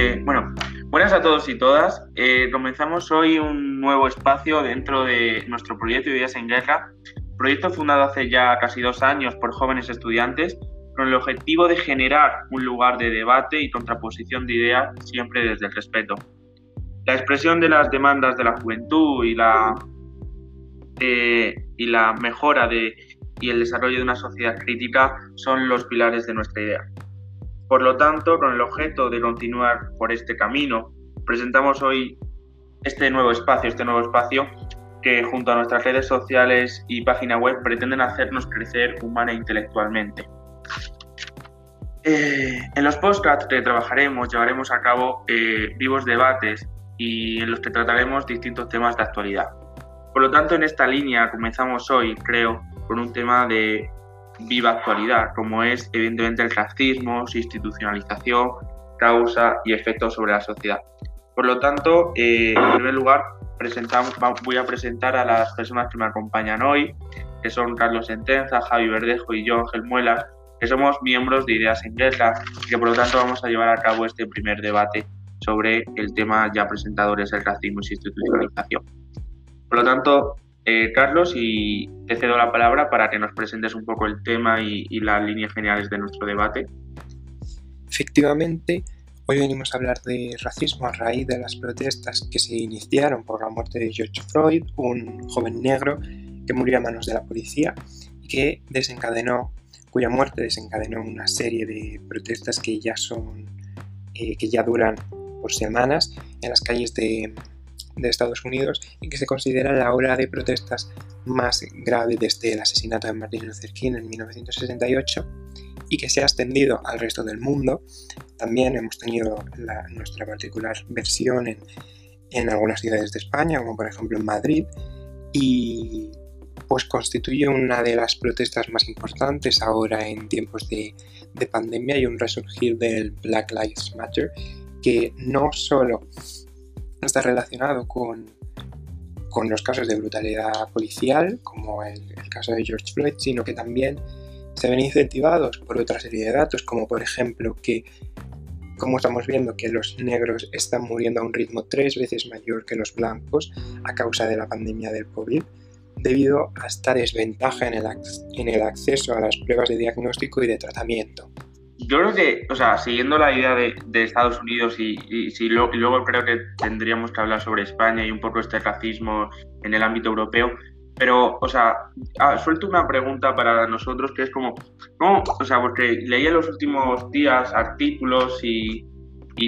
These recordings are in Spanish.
Eh, bueno, buenas a todos y todas. Eh, comenzamos hoy un nuevo espacio dentro de nuestro proyecto Ideas en Guerra, proyecto fundado hace ya casi dos años por jóvenes estudiantes con el objetivo de generar un lugar de debate y contraposición de ideas siempre desde el respeto. La expresión de las demandas de la juventud y la, eh, y la mejora de, y el desarrollo de una sociedad crítica son los pilares de nuestra idea. Por lo tanto, con el objeto de continuar por este camino, presentamos hoy este nuevo espacio, este nuevo espacio que junto a nuestras redes sociales y página web pretenden hacernos crecer humana e intelectualmente. Eh, en los podcasts que trabajaremos, llevaremos a cabo eh, vivos debates y en los que trataremos distintos temas de actualidad. Por lo tanto, en esta línea comenzamos hoy, creo, con un tema de viva actualidad, como es evidentemente el racismo, su institucionalización, causa y efectos sobre la sociedad. Por lo tanto, eh, en primer lugar, presentamos, voy a presentar a las personas que me acompañan hoy, que son Carlos Sentenza, Javi Verdejo y yo, Ángel Muelas, que somos miembros de Ideas en Guerra y que por lo tanto vamos a llevar a cabo este primer debate sobre el tema ya presentadores del racismo y su institucionalización. Por lo tanto, eh, Carlos, y te cedo la palabra para que nos presentes un poco el tema y, las líneas generales de nuestro debate. Efectivamente, hoy venimos a hablar de racismo a raíz de las protestas que se iniciaron por la muerte de George Floyd, un joven negro que murió a manos de la policía y que desencadenó, cuya muerte desencadenó una serie de protestas que ya son, eh, que ya duran por semanas en las calles de, de Estados Unidos y que se considera la ola de protestas más grave desde el asesinato de Martin Luther King en 1968 y que se ha extendido al resto del mundo. También hemos tenido nuestra particular versión en, en, algunas ciudades de España, como por ejemplo en Madrid, y pues constituye una de las protestas más importantes ahora en tiempos de, de pandemia y un resurgir del Black Lives Matter que no solo está relacionado con, con los casos de brutalidad policial, como el, caso de George Floyd, sino que también se ven incentivados por otra serie de datos, como por ejemplo que, como estamos viendo, que los negros están muriendo a un ritmo tres veces mayor que los blancos a causa de la pandemia del COVID, debido a esta desventaja en el, en el acceso a las pruebas de diagnóstico y de tratamiento yo creo que, o sea, siguiendo la idea de, Estados Unidos y, luego creo que tendríamos que hablar sobre España y un poco este racismo en el ámbito europeo, pero, o sea, ah, suelto una pregunta para nosotros que es como, ¿cómo? O sea, porque leí en los últimos días artículos y,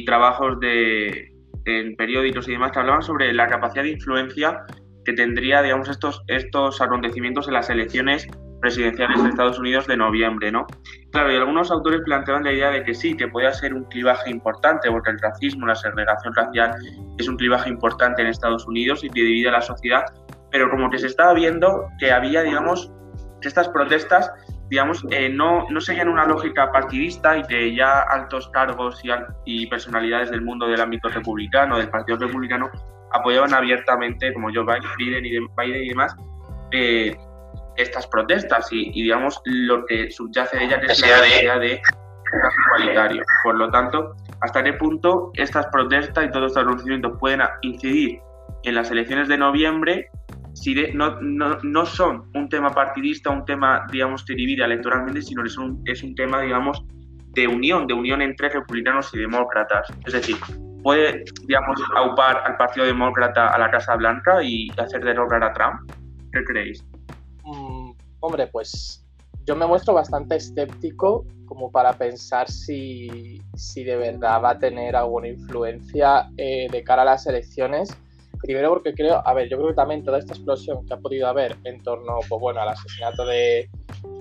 trabajos de, en periódicos y demás que hablaban sobre la capacidad de influencia que tendría, digamos, estos, estos acontecimientos en las elecciones presidenciales de Estados Unidos de noviembre, ¿no? Claro, y algunos autores planteaban la idea de que sí, que podía ser un clivaje importante, porque el racismo, la segregación racial es un clivaje importante en Estados Unidos y que divide a la sociedad, pero como que se estaba viendo que había, digamos, que estas protestas, digamos, eh, no, no seguían una lógica partidista y que ya altos cargos y, personalidades del mundo del ámbito republicano, del Partido Republicano, apoyaban abiertamente, como Joe Biden y, Biden y demás, eh, estas protestas y, digamos lo que subyace de ella que es la idea de igualitario. Por lo tanto, ¿hasta qué punto estas protestas y todos estos reconocimientos pueden incidir en las elecciones de noviembre si no, no, no, son un tema partidista, un tema, digamos, que divide electoralmente, sino que es un, es un tema, digamos, de unión, de unión entre republicanos y demócratas. Es decir, puede, digamos, aupar al Partido Demócrata a la Casa Blanca y hacer derrocar a Trump. ¿Qué creéis? Hombre, pues yo me muestro bastante escéptico como para pensar si, de verdad va a tener alguna influencia eh, de cara a las elecciones. Primero porque creo, a ver, yo creo que también toda esta explosión que ha podido haber en torno, pues bueno, al asesinato de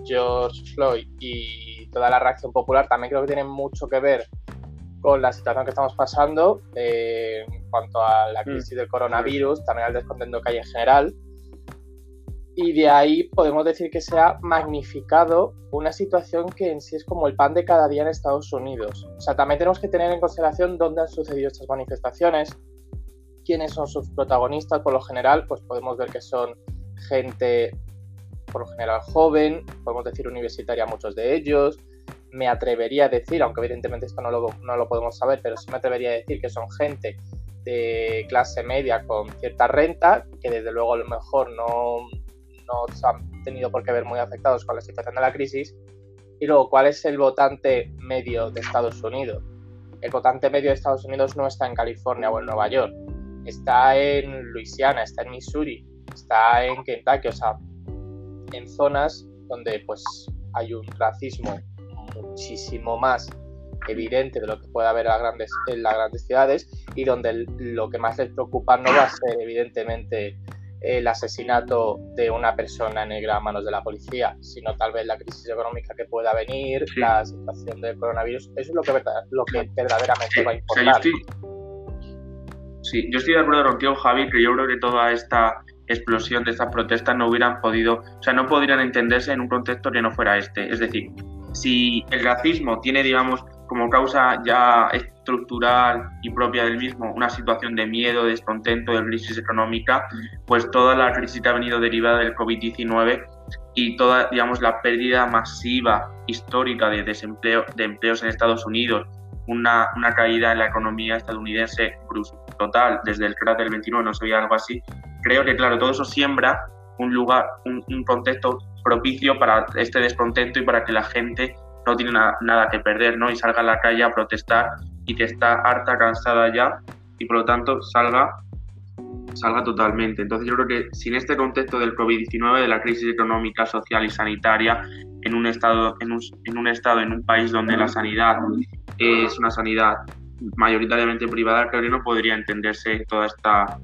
George Floyd y toda la reacción popular también creo que tiene mucho que ver con la situación que estamos pasando eh, en cuanto a la mm. crisis del coronavirus, también al descontento que hay en general y de ahí podemos decir que se ha magnificado una situación que en sí es como el pan de cada día en Estados Unidos. O sea, también tenemos que tener en consideración dónde han sucedido estas manifestaciones, quiénes son sus protagonistas, por lo general, pues podemos ver que son gente, por lo general, joven, podemos decir universitaria muchos de ellos, me atrevería a decir, aunque evidentemente esto no lo, no lo podemos saber, pero sí me atrevería a decir que son gente de clase media con cierta renta, que desde luego a lo mejor no, no se han tenido por qué ver muy afectados con la situación de la crisis. Y luego, ¿cuál es el votante medio de Estados Unidos? El votante medio de Estados Unidos no está en California o en Nueva York, está en Luisiana, está en Missouri, está en Kentucky, o sea, en zonas donde pues hay un racismo muchísimo más evidente de lo que puede haber en las grandes, en las grandes ciudades y donde lo que más les preocupa no va a ser evidentemente el asesinato de una persona negra a manos de la policía, sino tal vez la crisis económica que pueda venir, la situación del coronavirus. Eso es lo que, lo que verdaderamente va a importar. sí, yo estoy de acuerdo contigo, Javi, que yo creo que toda esta explosión de estas protestas no hubieran podido, o sea, no podrían entenderse en un contexto que no fuera este. Es decir, si el racismo tiene, digamos, como causa ya estructural y propia del mismo una situación de miedo, de descontento, de crisis económica, pues toda la crisis que ha venido derivada del COVID-19 y toda, digamos, la pérdida masiva histórica de desempleo, de empleos en Estados Unidos, una, una caída en la economía estadounidense total desde el crack del 29, no se algo así, creo que, claro, todo eso siembra un lugar, un, contexto propicio para este descontento y para que la gente no tiene nada que perder, ¿no? Y salga a la calle a protestar y que está harta, cansada ya y por lo tanto salga salga totalmente. Entonces yo creo que sin este contexto del COVID-19, de la crisis económica, social y sanitaria, en un estado, en un, en un estado, en un país donde la sanidad es una sanidad mayoritariamente privada, creo que no podría entenderse toda esta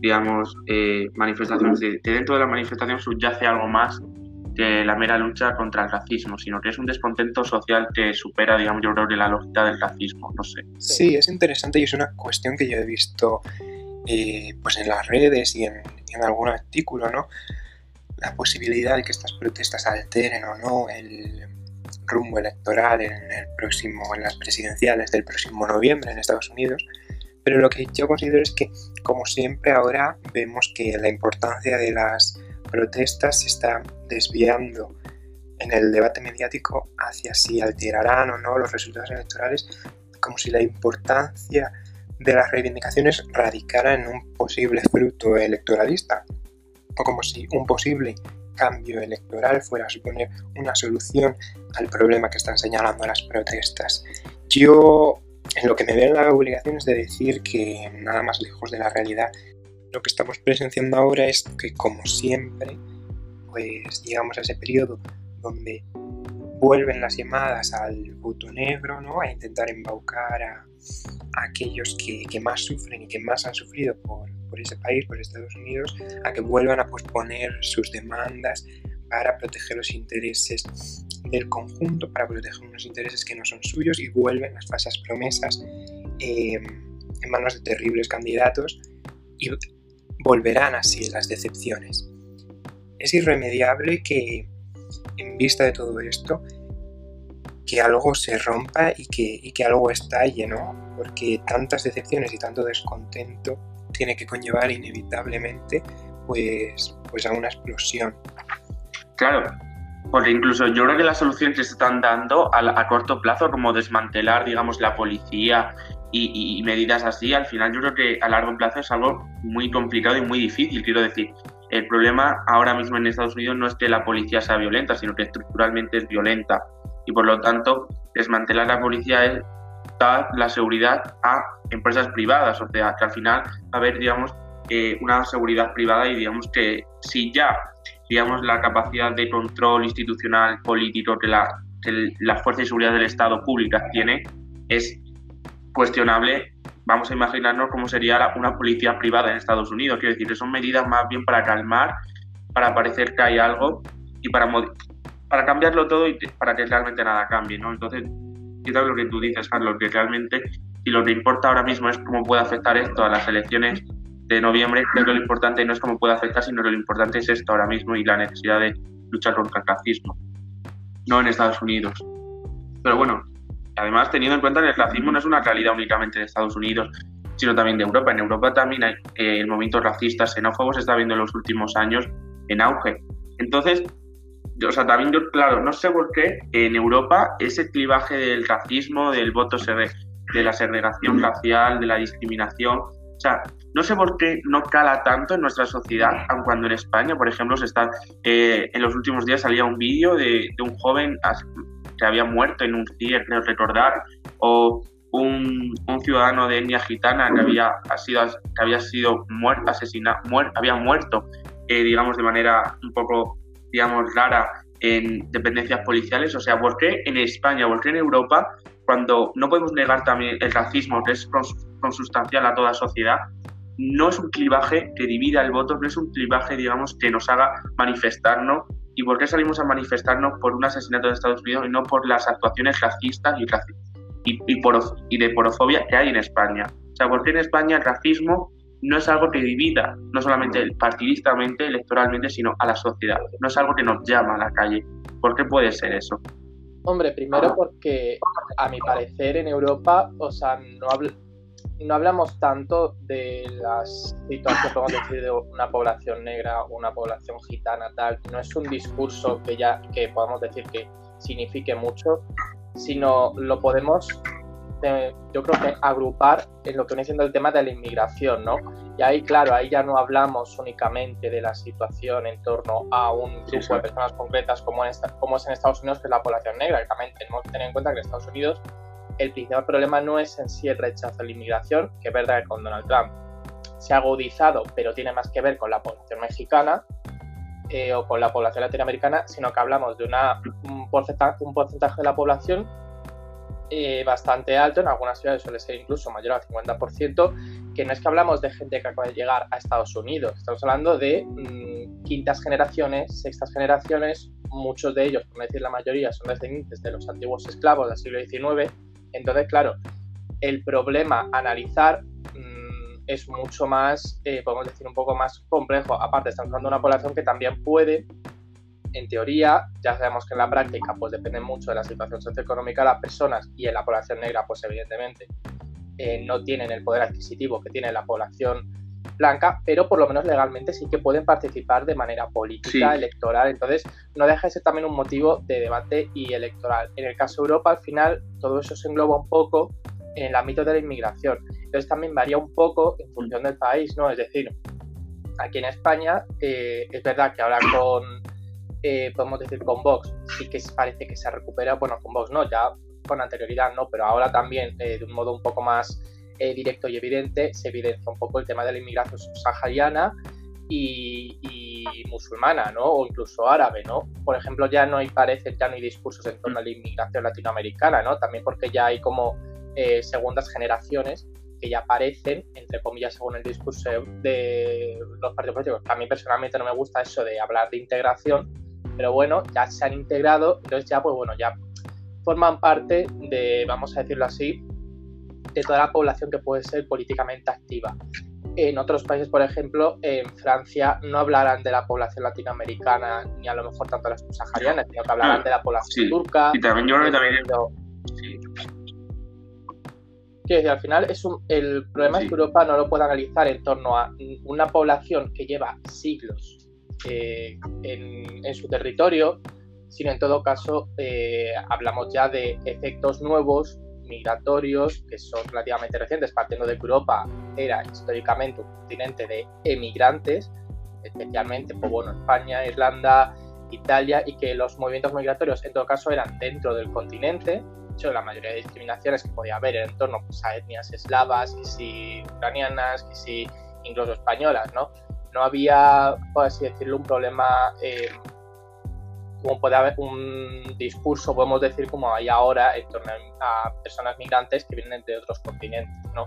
digamos, eh, manifestaciones. De, dentro de la manifestación subyace algo más que la mera lucha contra el racismo, sino que es un descontento social que supera, digamos, yo creo que la lógica del racismo, no sé. Sí, es interesante y es una cuestión que yo he visto eh, pues en las redes y en, en, algún artículo, ¿no? La posibilidad de que estas protestas alteren o no el rumbo electoral en el próximo, en las presidenciales del próximo noviembre en Estados Unidos pero lo que yo considero es que, como siempre, ahora vemos que la importancia de las protestas se está desviando en el debate mediático hacia si alterarán o no los resultados electorales, como si la importancia de las reivindicaciones radicara en un posible fruto electoralista, o como si un posible cambio electoral fuera a suponer una solución al problema que están señalando las protestas. Yo en lo que me veo en la obligación es de decir que nada más lejos de la realidad. Lo que estamos presenciando ahora es que, como siempre, pues llegamos a ese periodo donde vuelven las llamadas al voto negro, ¿no? A intentar embaucar a, aquellos que, más sufren y que más han sufrido por, por ese país, por Estados Unidos, a que vuelvan a posponer sus demandas para proteger los intereses del conjunto, para proteger unos intereses que no son suyos y vuelven las falsas promesas eh, en manos de terribles candidatos y volverán así las decepciones. Es irremediable que, en vista de todo esto, que algo se rompa y que, y que algo estalle, ¿no? Porque tantas decepciones y tanto descontento tiene que conllevar inevitablemente pues, pues a una explosión. Claro, porque incluso yo creo que las soluciones que se están dando a, corto plazo, como desmantelar, digamos, la policía y, medidas así, al final yo creo que a largo plazo es algo muy complicado y muy difícil. Quiero decir, el problema ahora mismo en Estados Unidos no es que la policía sea violenta, sino que estructuralmente es violenta. Y por lo tanto, desmantelar la policía es dar la seguridad a empresas privadas. O sea, que al final va a haber, digamos, eh, una seguridad privada y digamos que si ya digamos, la capacidad de control institucional político que la, que la Fuerza de Seguridad del Estado pública tiene es cuestionable. Vamos a imaginarnos cómo sería una policía privada en Estados Unidos. Quiero decir, son medidas más bien para calmar, para parecer que hay algo y para, para cambiarlo todo y para que realmente nada cambie. ¿no? Entonces, quizás lo que tú dices, Carlos, que realmente si lo que importa ahora mismo es cómo puede afectar esto a las elecciones de noviembre, creo que lo importante no es cómo puede afectar, sino lo importante es esto ahora mismo y la necesidad de luchar contra el racismo, no en Estados Unidos. Pero bueno, además teniendo en cuenta que el racismo no es una realidad únicamente de Estados Unidos, sino también de Europa. En Europa también hay, el movimiento racista, xenófobo se está viendo en los últimos años en auge. Entonces, o sea, también yo, claro, no sé por qué en Europa ese clivaje del racismo, del voto de la segregación racial, de la discriminación, o sea, no sé por qué no cala tanto en nuestra sociedad, aun cuando en España, por ejemplo, se está, eh, en los últimos días salía un vídeo de, un joven que había muerto en un CIE, creo recordar, o un, ciudadano de etnia gitana que había sido, que había sido muerto, asesinado, había muerto, eh, digamos, de manera un poco, digamos, rara en dependencias policiales. O sea, ¿por qué en España, por qué en Europa, cuando no podemos negar también el racismo, que es consustancial a toda sociedad, no es un clivaje que divida el voto, no es un clivaje, digamos, que nos haga manifestarnos. ¿Y por qué salimos a manifestarnos por un asesinato de Estados Unidos y no por las actuaciones racistas y, y, y, y de porofobia que hay en España? O sea, ¿por qué en España el racismo no es algo que divida, no solamente partidistamente, electoralmente, sino a la sociedad? No es algo que nos llama a la calle. ¿Por qué puede ser eso? Hombre, primero porque a mi parecer en Europa, o sea, no, no hablamos tanto de las situaciones, podemos decir, de una población negra una población gitana, tal. No es un discurso que ya que podamos decir que signifique mucho, sino lo podemos, eh, yo creo que agrupar en lo que viene siendo el tema de la inmigración, ¿no? Y ahí, claro, ahí ya no hablamos únicamente de la situación en torno a un grupo de personas concretas como, en como es en Estados Unidos, que es la población negra. También tenemos que tener en cuenta que en Estados Unidos el principal problema no es en sí el rechazo a la inmigración, que es verdad que con Donald Trump se ha agudizado, pero tiene más que ver con la población mexicana eh, o con la población latinoamericana, sino que hablamos de una, un, porcentaje, un porcentaje de la población eh, bastante alto, en algunas ciudades suele ser incluso mayor al 50%, que no es que hablamos de gente que acaba de llegar a Estados Unidos, estamos hablando de mm, quintas generaciones, sextas generaciones, muchos de ellos, por no decir la mayoría, son descendientes de los antiguos esclavos del siglo XIX, entonces, claro, el problema analizar mm, es mucho más, eh, podemos decir, un poco más complejo. Aparte, estamos hablando de una población que también puede, en teoría, ya sabemos que en la práctica, pues depende mucho de la situación socioeconómica de las personas y en la población negra, pues evidentemente, eh, no tienen el poder adquisitivo que tiene la población blanca, pero por lo menos legalmente sí que pueden participar de manera política, electoral. Entonces, no deja de ser también un motivo de debate y electoral. En el caso de Europa, al final, todo eso se engloba un poco en el ámbito de la inmigración. Entonces, también varía un poco en función del país, ¿no? Es decir, aquí en España, eh, es verdad que ahora con, eh, podemos decir, con Vox, sí que parece que se recupera, bueno, con Vox no, ya con anterioridad no, pero ahora también eh, de un modo un poco más eh, directo y evidente se evidencia un poco el tema de la inmigración subsahariana y, musulmana, ¿no? O incluso árabe, ¿no? Por ejemplo, ya no hay, parece, ya no discursos en torno a la inmigración latinoamericana, ¿no? También porque ya hay como eh, segundas generaciones que ya aparecen, entre comillas, según el discurso de los partidos políticos. A mí personalmente no me gusta eso de hablar de integración, pero bueno, ya se han integrado, entonces ya, pues bueno, ya forman parte de, vamos a decirlo así, de toda la población que puede ser políticamente activa. En otros países, por ejemplo, en Francia no hablarán de la población latinoamericana ni a lo mejor tanto las subsaharianas, sino que hablarán de la población turca. Y también yo creo que también. Sí. Quiero decir, al final es un, el problema es que Europa no lo puede analizar en torno a una población que lleva siglos eh, en, su territorio, sino en todo caso eh, hablamos ya de efectos nuevos migratorios que son relativamente recientes, partiendo de que Europa era históricamente un continente de emigrantes, especialmente pues bueno, España, Irlanda, Italia, y que los movimientos migratorios en todo caso eran dentro del continente. De hecho, la mayoría de discriminaciones que podía haber en torno pues, a etnias eslavas, que si ucranianas, que si incluso españolas, ¿no? No había, por así decirlo, un problema eh, como puede haber un discurso, podemos decir, como hay ahora en torno a personas migrantes que vienen de otros continentes, ¿no?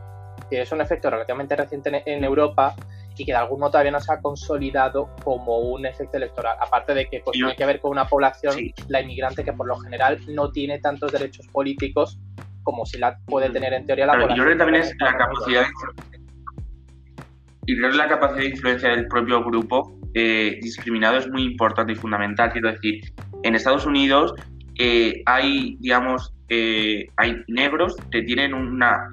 Que es un efecto relativamente reciente en Europa y que de algún modo todavía no se ha consolidado como un efecto electoral. Aparte de que pues, tiene que ver con una población, la inmigrante, que por lo general no tiene tantos derechos políticos como si la puede tener en teoría la población. Yo creo que también es la capacidad y creo que la capacidad de influencia del propio grupo eh, discriminado es muy importante y fundamental. Quiero decir, en Estados Unidos eh, hay, digamos, eh, hay negros que tienen una,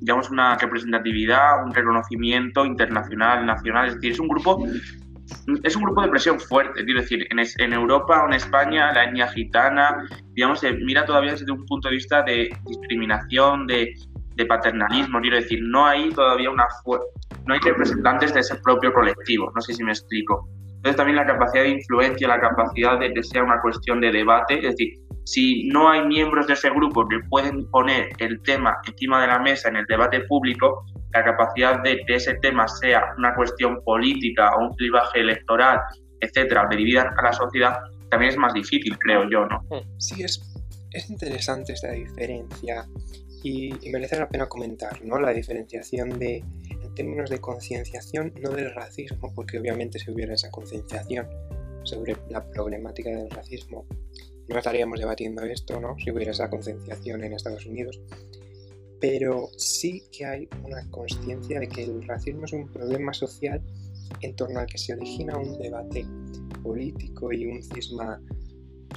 digamos, una representatividad, un reconocimiento internacional, nacional. Es decir, es un grupo es un grupo de presión fuerte, quiero decir, en, en Europa o en España la etnia gitana, digamos, se mira todavía desde un punto de vista de discriminación, de, de paternalismo, quiero decir, no hay todavía una no hay representantes de ese propio colectivo, no sé si me explico. Entonces también la capacidad de influencia, la capacidad de que sea una cuestión de debate, es decir, si no hay miembros de ese grupo que pueden poner el tema encima de la mesa en el debate público, la capacidad de que ese tema sea una cuestión política o un clivaje electoral, etcétera, dividir a la sociedad, también es más difícil, creo yo, ¿no? Sí, es, es interesante esta diferencia y, merece la pena comentar, ¿no? La diferenciación de, en términos de concienciación, no del racismo, porque obviamente si hubiera esa concienciación sobre la problemática del racismo, no estaríamos debatiendo esto, ¿no? Si hubiera esa concienciación en Estados Unidos. Pero sí que hay una conciencia de que el racismo es un problema social en torno al que se origina un debate político y un cisma,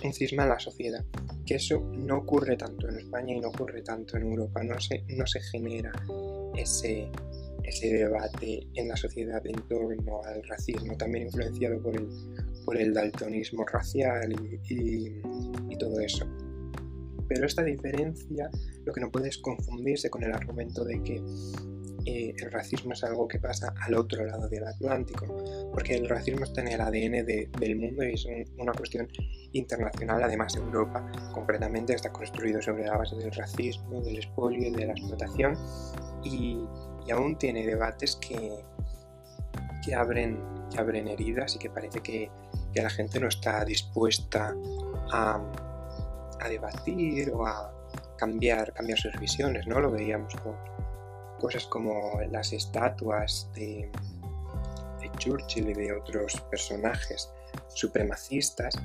un cisma en la sociedad. Que eso no ocurre tanto en España y no ocurre tanto en Europa. No se, no se genera ese, ese debate en la sociedad en torno al racismo, también influenciado por el, por el daltonismo racial y, todo eso. Pero esta diferencia lo que no puede es confundirse con el argumento de que eh, el racismo es algo que pasa al otro lado del Atlántico, porque el racismo está en el ADN del mundo y es una cuestión internacional, además Europa concretamente está construido sobre la base del racismo, del expolio de la explotación y, y aún tiene debates que, que, abren, que abren heridas y que parece que, que la gente no está dispuesta a, a, debatir o a cambiar, cambiar sus visiones, ¿no? Lo veíamos con cosas como las estatuas de, Churchill y de otros personajes supremacistas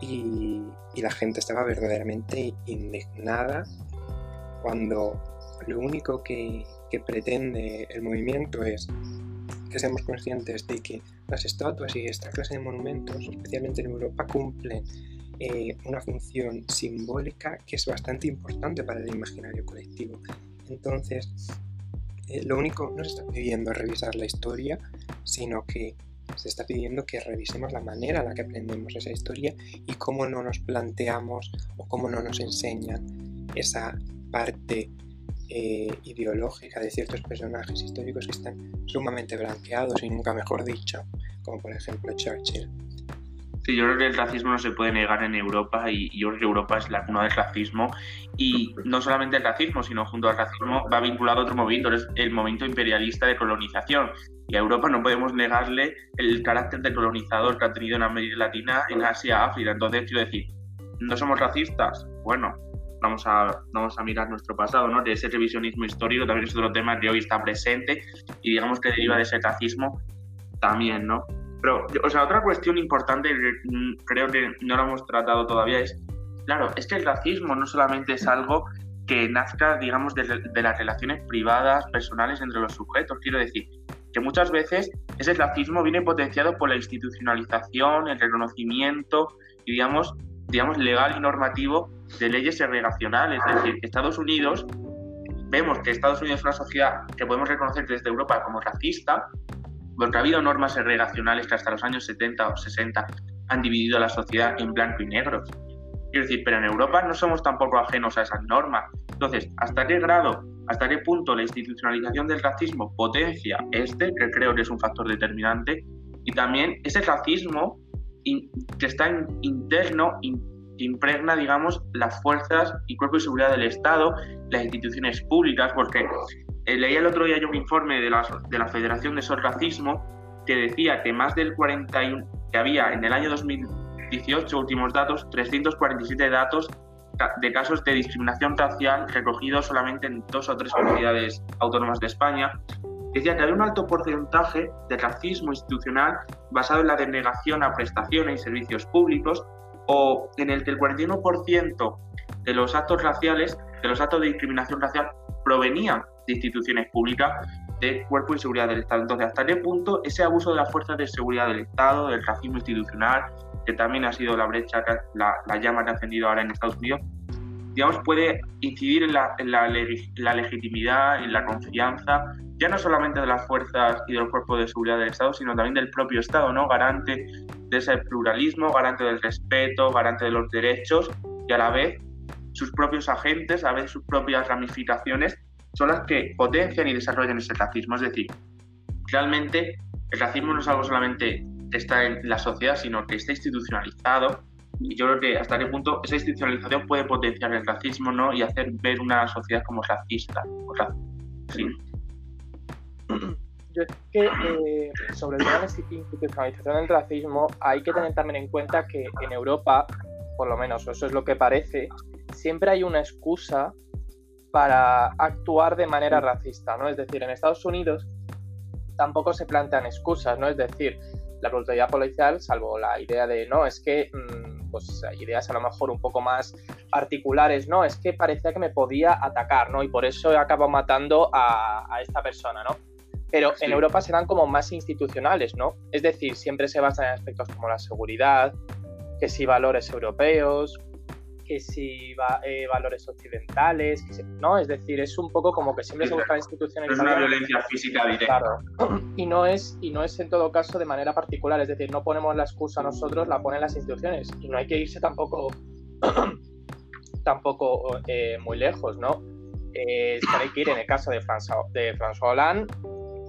y, la gente estaba verdaderamente indignada cuando lo único que, que pretende el movimiento es que seamos conscientes de que las estatuas y esta clase de monumentos, especialmente en Europa, cumplen eh, una función simbólica que es bastante importante para el imaginario colectivo. Entonces, eh, lo único no se está pidiendo revisar la historia, sino que se está pidiendo que revisemos la manera en la que aprendemos esa historia y cómo no nos planteamos o cómo no nos enseñan esa parte eh, ideológica de ciertos personajes históricos que están sumamente blanqueados y nunca mejor dicho, como por ejemplo Churchill. Sí, yo creo que el racismo no se puede negar en Europa y yo creo que Europa es la cuna del racismo y no solamente el racismo, sino junto al racismo va vinculado otro movimiento, es el movimiento imperialista de colonización y a Europa no podemos negarle el carácter de colonizador que ha tenido en América Latina, en Asia, África. Entonces, quiero decir, ¿no somos racistas? Bueno, vamos a, vamos a mirar nuestro pasado, ¿no? De ese revisionismo histórico también es otro tema que hoy está presente y digamos que deriva de ese racismo también, ¿no? Pero, o sea, otra cuestión importante que creo que no lo hemos tratado todavía es, claro, es que el racismo no solamente es algo que nazca, digamos, de, de las relaciones privadas, personales entre los sujetos, quiero decir, que muchas veces ese racismo viene potenciado por la institucionalización, el reconocimiento y, digamos, digamos, legal y normativo de leyes segregacionales. Es decir, Estados Unidos, vemos que Estados Unidos es una sociedad que podemos reconocer desde Europa como racista, porque ha habido normas segregacionales que hasta los años 70 o 60 han dividido a la sociedad en blanco y negro. Quiero decir, pero en Europa no somos tampoco ajenos a esas normas. Entonces, ¿hasta qué grado, hasta qué punto la institucionalización del racismo potencia este, que creo que es un factor determinante, y también ese racismo que está interno, impregna, digamos, las fuerzas y cuerpo de seguridad del Estado, las instituciones públicas, porque eh, leí el otro día yo un informe de la, de la Federación de Sol Racismo que decía que más del 41, que había en el año 2018, últimos datos, 347 datos de casos de discriminación racial recogidos solamente en dos o tres comunidades autónomas de España. Decía que había un alto porcentaje de racismo institucional basado en la denegación a prestaciones y servicios públicos o en el que el 41% de los actos raciales, de los actos de discriminación racial, provenían de instituciones públicas de cuerpo y seguridad del Estado. Entonces, ¿hasta qué punto ese abuso de las fuerzas de seguridad del Estado, del racismo institucional, que también ha sido la brecha, la, la llama que ha encendido ahora en Estados Unidos, digamos, puede incidir en la, en la, la legitimidad, en la confianza, ya no solamente de las fuerzas y del cuerpo de seguridad del Estado, sino también del propio Estado, ¿no? Garante de ese pluralismo, garante del respeto, garante de los derechos y a la vez sus propios agentes, a veces sus propias ramificaciones, son las que potencian y desarrollan ese racismo. Es decir, realmente el racismo no es algo solamente que está en la sociedad, sino que está institucionalizado. Y yo creo que hasta qué punto esa institucionalización puede potenciar el racismo ¿no? y hacer ver una sociedad como racista. sí. Yo es que eh, sobre el tema de la institucionalización del racismo hay que tener también en cuenta que en Europa, por lo menos eso es lo que parece, siempre hay una excusa para actuar de manera racista, ¿no? Es decir, en Estados Unidos tampoco se plantean excusas, ¿no? Es decir, la brutalidad policial, salvo la idea de, no, es que, mm, pues ideas a lo mejor un poco más particulares, no, es que parecía que me podía atacar, ¿no? Y por eso he acabado matando a, esta persona, ¿no? Pero en Europa serán como más institucionales, ¿no? Es decir, siempre se basan en aspectos como la seguridad, que si valores europeos, que si va, eh, valores occidentales, ¿no? Es decir, es un poco como que siempre se buscan instituciones... Es una violencia física directa. Claro. Y no, es, y no es en todo caso de manera particular, es decir, no ponemos la excusa nosotros, la ponen las instituciones. Y no hay que irse tampoco, tampoco eh, muy lejos, ¿no? Eh, hay que ir en el caso de, François, de François Hollande,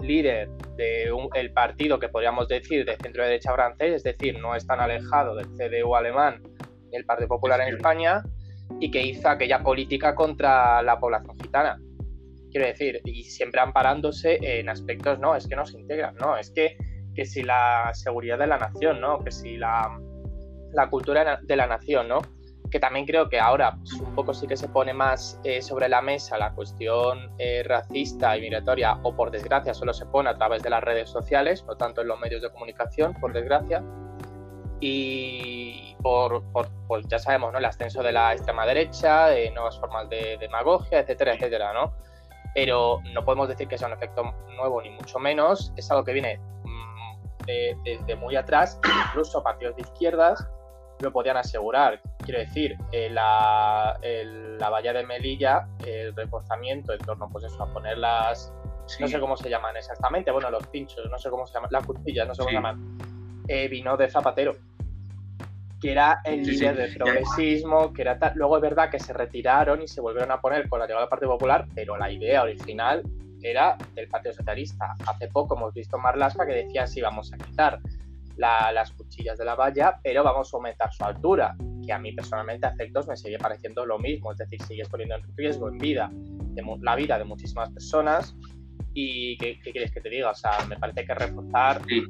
líder del partido que podríamos decir de centro derecha francés, es decir, no es tan alejado del CDU alemán el Partido Popular en España y que hizo aquella política contra la población gitana. Quiero decir, y siempre amparándose en aspectos, no, es que no se integran, no, es que, que si la seguridad de la nación, ¿no? Que si la, la cultura de la nación, ¿no? Que también creo que ahora pues, un poco sí que se pone más eh, sobre la mesa la cuestión eh, racista y migratoria, o por desgracia solo se pone a través de las redes sociales, no tanto en los medios de comunicación, por desgracia y por, pues ya sabemos, ¿no? El ascenso de la extrema derecha, de nuevas formas de, demagogia, etcétera, etcétera, ¿no? Pero no podemos decir que sea un efecto nuevo, ni mucho menos. Es algo que viene mm, desde muy atrás, incluso partidos de izquierdas lo podían asegurar. Quiero decir, eh, la, la valla de Melilla, el reforzamiento en torno pues eso, a poner las, no sé cómo se llaman exactamente, bueno, los pinchos, no sé cómo se llaman, las cuchillas, no sé cómo se llaman, eh, vino de Zapatero que era el líder del progresismo, que era tal. Luego es verdad que se retiraron y se volvieron a poner con la llegada del Partido Popular, pero la idea original era del Partido Socialista. Hace poco hemos visto Marlaska que decía sí, vamos a quitar las cuchillas de la valla, pero vamos a aumentar su altura, que a mí personalmente a efectos me sigue pareciendo lo mismo, es decir, sigues poniendo en riesgo en vida la vida de muchísimas personas y ¿qué, quieres que te diga? O sea, me parece que reforzar sí.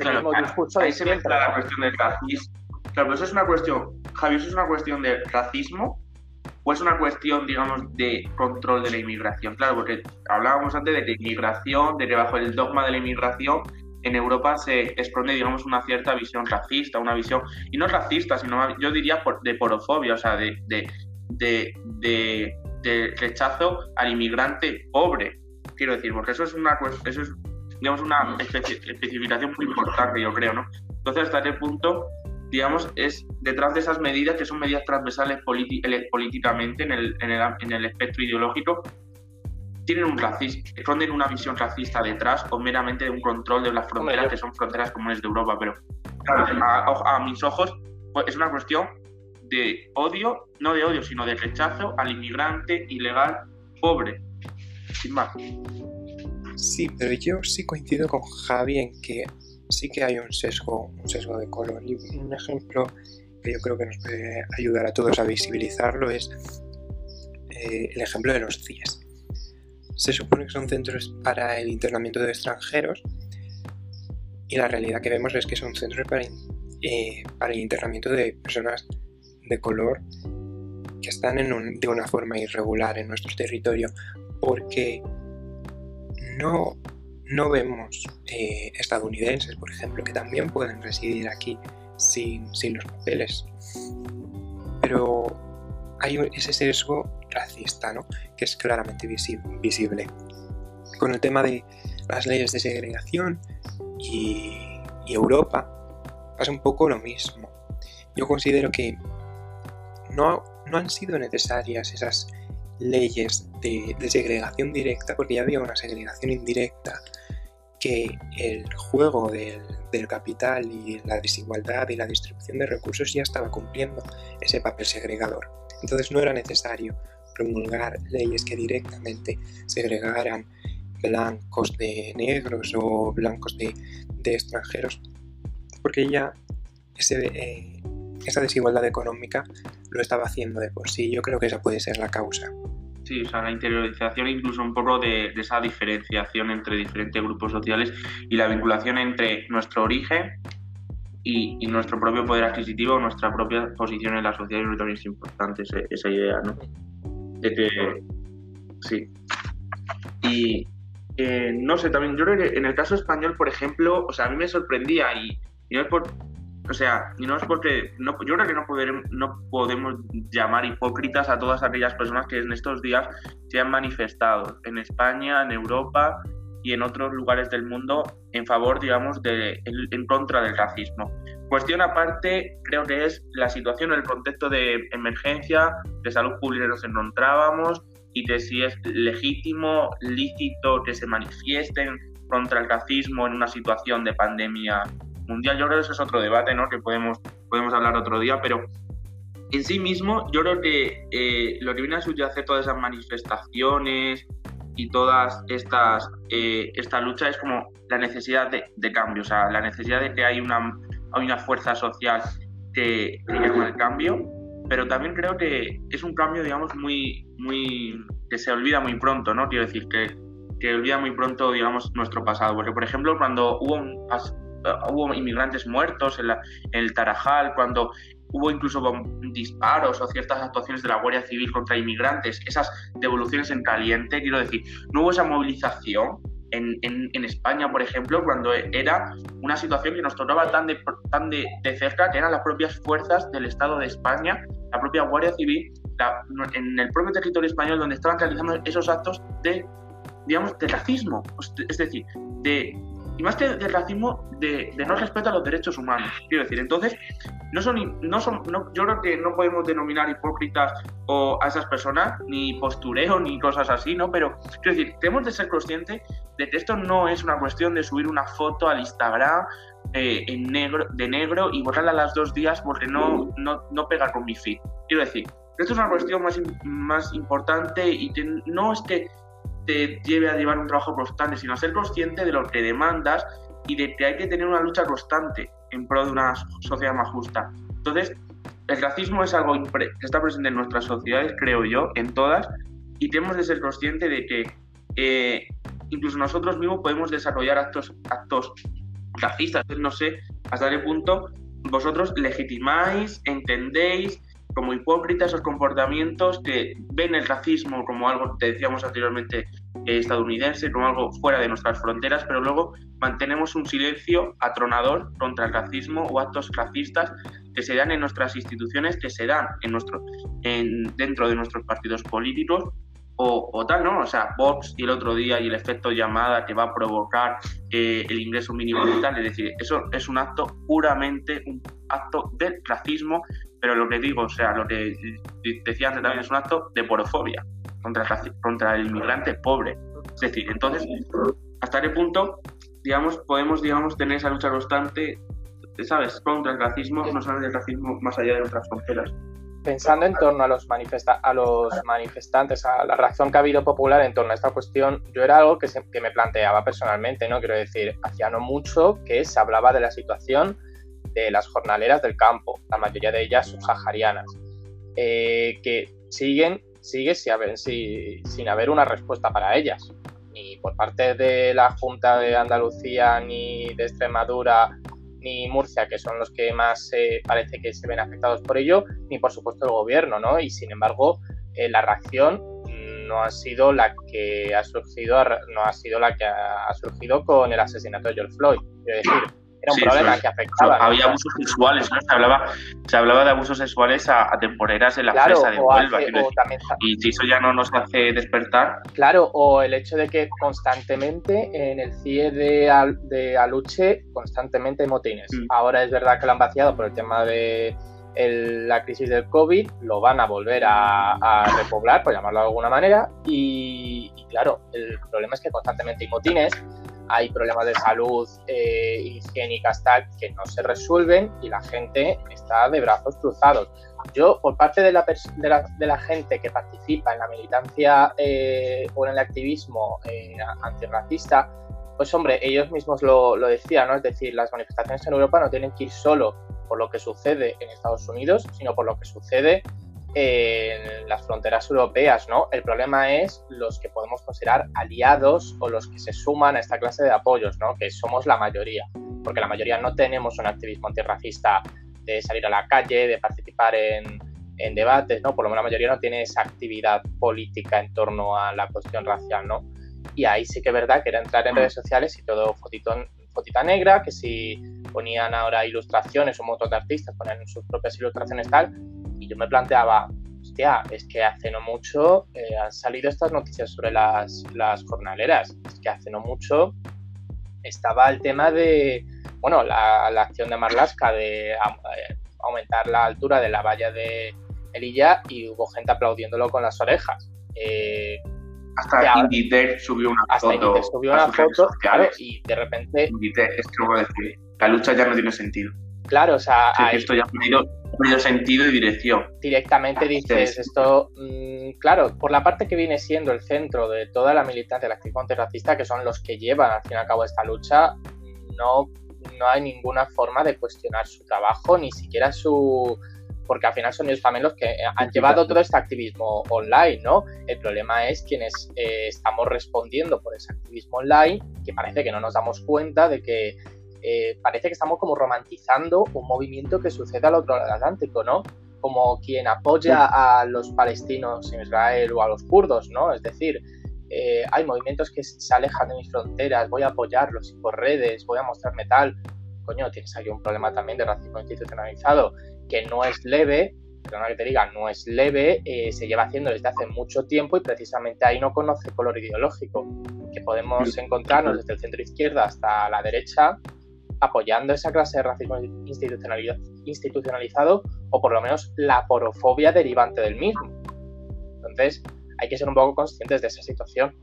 el mismo discurso ahí se mezcla la cuestión del racismo Claro, pero eso es una cuestión, Javier, eso es una cuestión de racismo o es una cuestión, digamos, de control de la inmigración. Claro, porque hablábamos antes de que inmigración, de que bajo el dogma de la inmigración en Europa se expone, digamos, una cierta visión racista, una visión, y no racista, sino yo diría de porofobia, o sea, de, de, de, rechazo al inmigrante pobre, quiero decir, porque eso es una, eso es, digamos, una especificación muy importante, yo creo, ¿no? Entonces, hasta qué punto digamos, es detrás de esas medidas, que son medidas transversales políticamente en el, en, el, en el, espectro ideológico, tienen un racismo, esconden una visión racista detrás o meramente un control de las fronteras, que son fronteras comunes de Europa. Pero a, mis ojos pues, es una cuestión de odio, no de odio, sino de rechazo al inmigrante ilegal pobre. Sin más. Sí, pero yo sí coincido con Javi en que sí que hay un sesgo, un sesgo de color. Y un ejemplo que yo creo que nos puede ayudar a todos a visibilizarlo es eh, el ejemplo de los CIES. Se supone que son centros para el internamiento de extranjeros y la realidad que vemos es que son centros para, eh, para el internamiento de personas de color que están de una forma irregular en nuestro territorio porque no no vemos eh, estadounidenses, por ejemplo, que también pueden residir aquí sin, los papeles. Pero hay ese sesgo racista, ¿no? Que es claramente visible. Con el tema de las leyes de segregación y, y Europa pasa un poco lo mismo. Yo considero que no, no han sido necesarias esas leyes de, segregación directa, porque ya había una segregación indirecta que el juego del, capital y la desigualdad y la distribución de recursos ya estaba cumpliendo ese papel segregador. Entonces no era necesario promulgar leyes que directamente segregaran blancos de negros o blancos de, extranjeros, porque ya eh, esa desigualdad económica lo estaba haciendo de por sí. Yo creo que esa puede ser la causa. Sí, o sea, la interiorización incluso un poco de, esa diferenciación entre diferentes grupos sociales y la vinculación entre nuestro origen y, nuestro propio poder adquisitivo, nuestra propia posición en la sociedad, y también es importante esa idea, ¿no? De que, sí. Y eh, no sé, también yo creo que en el caso español, por ejemplo, o sea, a mí me sorprendía y, y no es por o sea, y no es porque no, yo creo que no, podemos, no podemos llamar hipócritas a todas aquellas personas que en estos días se han manifestado en España, en Europa y en otros lugares del mundo en favor, digamos, de, en, contra del racismo. Cuestión aparte, creo que es la situación, el contexto de emergencia, de salud pública nos encontrábamos y de si es legítimo, lícito que se manifiesten contra el racismo en una situación de pandemia mundial. Yo creo que eso es otro debate, ¿no? Que podemos, podemos hablar otro día, pero en sí mismo yo creo que eh, lo que viene a subyacer todas esas manifestaciones y todas estas eh, esta lucha es como la necesidad de, de, cambio, o sea, la necesidad de que hay una, hay una fuerza social que, que llama el cambio, pero también creo que es un cambio, digamos, muy, muy que se olvida muy pronto, ¿no? Quiero decir que, que olvida muy pronto, digamos, nuestro pasado, porque por ejemplo cuando hubo un, hubo inmigrantes muertos en, el Tarajal, cuando hubo incluso disparos o ciertas actuaciones de la Guardia Civil contra inmigrantes, esas devoluciones en caliente, quiero decir, no hubo esa movilización en, en, España, por ejemplo, cuando era una situación que nos tocaba tan, de, tan de, cerca, que eran las propias fuerzas del Estado de España, la propia Guardia Civil, en el propio territorio español, donde estaban realizando esos actos de, digamos, de racismo, es decir, de y más que del racismo, de, no respeto a los derechos humanos. Quiero decir, entonces, no son, no son, yo creo que no podemos denominar hipócritas o a esas personas, ni postureo, ni cosas así, ¿no? Pero, quiero decir, tenemos de ser conscientes de que esto no es una cuestión de subir una foto al Instagram eh, en negro, de negro y borrarla a las dos días porque no, no, no pega con mi feed. Quiero decir, esto es una cuestión más, más importante y no es que te lleve a llevar un trabajo constante, sino a ser consciente de lo que demandas y de que hay que tener una lucha constante en pro de una sociedad más justa. Entonces, el racismo es algo que está presente en nuestras sociedades, creo yo, en todas, y tenemos de ser conscientes de que eh, incluso nosotros mismos podemos desarrollar actos, actos racistas. No sé hasta qué punto vosotros legitimáis, entendéis como hipócritas esos comportamientos que ven el racismo como algo, te decíamos anteriormente, eh, estadounidense, como algo fuera de nuestras fronteras, pero luego mantenemos un silencio atronador contra el racismo o actos racistas que se dan en nuestras instituciones, que se dan en nuestro, en, dentro de nuestros partidos políticos o, tal, ¿no? O sea, Vox y el otro día y el efecto llamada que va a provocar eh, el ingreso mínimo vital, es decir, eso es un acto puramente, un acto de racismo pero lo que digo, o sea, lo que decía antes también es un acto de porofobia contra, contra el inmigrante pobre. Es decir, entonces, ¿hasta qué punto, digamos, podemos, digamos, tener esa lucha constante, ¿sabes?, contra el racismo, no solamente el racismo más allá de nuestras fronteras. Pensando en torno a los, manifesta a los manifestantes, a la reacción que ha habido popular en torno a esta cuestión, yo era algo que, que me planteaba personalmente, ¿no? Quiero decir, hacía no mucho que se hablaba de la situación de las jornaleras del campo, la mayoría de ellas subsaharianas, eh, que siguen sigue sin haber una respuesta para ellas, ni por parte de la Junta de Andalucía, ni de Extremadura, ni Murcia, que son los que más eh, parece que se ven afectados por ello, ni por supuesto el gobierno, ¿no? Y sin embargo, eh, la reacción no ha sido la que ha surgido, no ha sido la que ha surgido con el asesinato de George Floyd. Quiero decir, era un problema que afectaba. Había abusos sexuales, ¿no? Se hablaba, se hablaba de abusos sexuales a, temporeras en la claro, de Huelva. y si eso ya no nos hace despertar. Claro, o el hecho de que constantemente en el CIE de, de Aluche, constantemente hay motines. Mm. Ahora es verdad que lo han vaciado por el tema de la crisis del COVID lo van a volver a, repoblar, por llamarlo de alguna manera, y, claro, el problema es que constantemente hay motines, hay problemas de salud eh, higiénicas tal que no se resuelven y la gente está de brazos cruzados. Yo, por parte de la, de la, gente que participa en la militancia eh, o en el activismo eh, antirracista, pues hombre, ellos mismos lo, lo decían, ¿no? Es decir, las manifestaciones en Europa no tienen que ir solo por lo que sucede en Estados Unidos, sino por lo que sucede en las fronteras europeas, ¿no? El problema es los que podemos considerar aliados o los que se suman a esta clase de apoyos, ¿no? Que somos la mayoría, porque la mayoría no tenemos un activismo antirracista de salir a la calle, de participar en, en debates, ¿no? Por lo menos la mayoría no tiene esa actividad política en torno a la cuestión racial, ¿no? Y ahí sí que es verdad que era entrar en redes sociales y todo fotito, fotita negra, que si ponían ahora ilustraciones, un montón de artistas ponían sus propias ilustraciones tal, y yo me planteaba, hostia, es que hace no mucho eh, han salido estas noticias sobre las, las jornaleras, es que hace no mucho estaba el tema de, bueno, la, acción de Marlaska de eh, aumentar la altura de la valla de Elilla y hubo gente aplaudiéndolo con las orejas. Eh, hasta Inditex subió una hasta foto. subió una foto claro, y de repente. Inditex, es que voy a decir, la lucha ya no tiene sentido. Claro, o sea. esto ya ha tenido, sentido y dirección. Directamente dices, esto. Mm, claro, por la parte que viene siendo el centro de toda la militancia del activismo antirracista, que son los que llevan al fin y al cabo esta lucha, no, no hay ninguna forma de cuestionar su trabajo, ni siquiera su porque al final son ellos también los que han llevado todo este activismo online, ¿no? El problema es quienes eh, estamos respondiendo por ese activismo online, que parece que no nos damos cuenta de que eh, parece que estamos como romantizando un movimiento que sucede al otro lado del Atlántico, ¿no? Como quien apoya a los palestinos en Israel o a los kurdos, ¿no? Es decir, eh, hay movimientos que se alejan de mis fronteras, voy a apoyarlos por redes, voy a mostrarme tal. Coño, tienes aquí un problema también de racismo institucionalizado que no es leve, perdona que te diga, no es leve, eh, se lleva haciendo desde hace mucho tiempo y precisamente ahí no conoce color ideológico, que podemos encontrarnos desde el centro izquierda hasta la derecha apoyando esa clase de racismo institucionalizado o por lo menos la porofobia derivante del mismo. Entonces, hay que ser un poco conscientes de esa situación.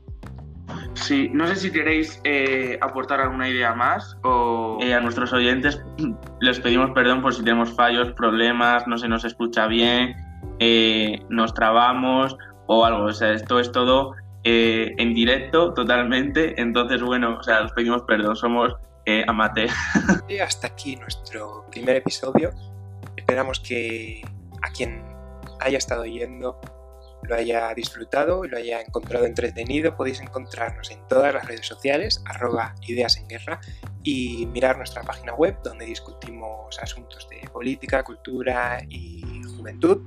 Sí, no sé si queréis eh, aportar alguna idea más o eh, a nuestros oyentes les pedimos perdón por si tenemos fallos, problemas, no se nos escucha bien, eh, nos trabamos o algo. O sea, esto es todo en directo totalmente. Entonces, bueno, o sea, les pedimos perdón, somos Y hasta aquí nuestro primer episodio. Esperamos que a quien haya estado yendo lo haya disfrutado lo haya encontrado entretenido, podéis encontrarnos en todas las redes sociales, arroba ideas en guerra, y mirar nuestra página web donde discutimos asuntos de política, cultura y juventud.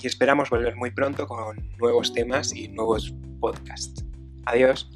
Y esperamos volver muy pronto con nuevos temas y nuevos podcasts. Adiós.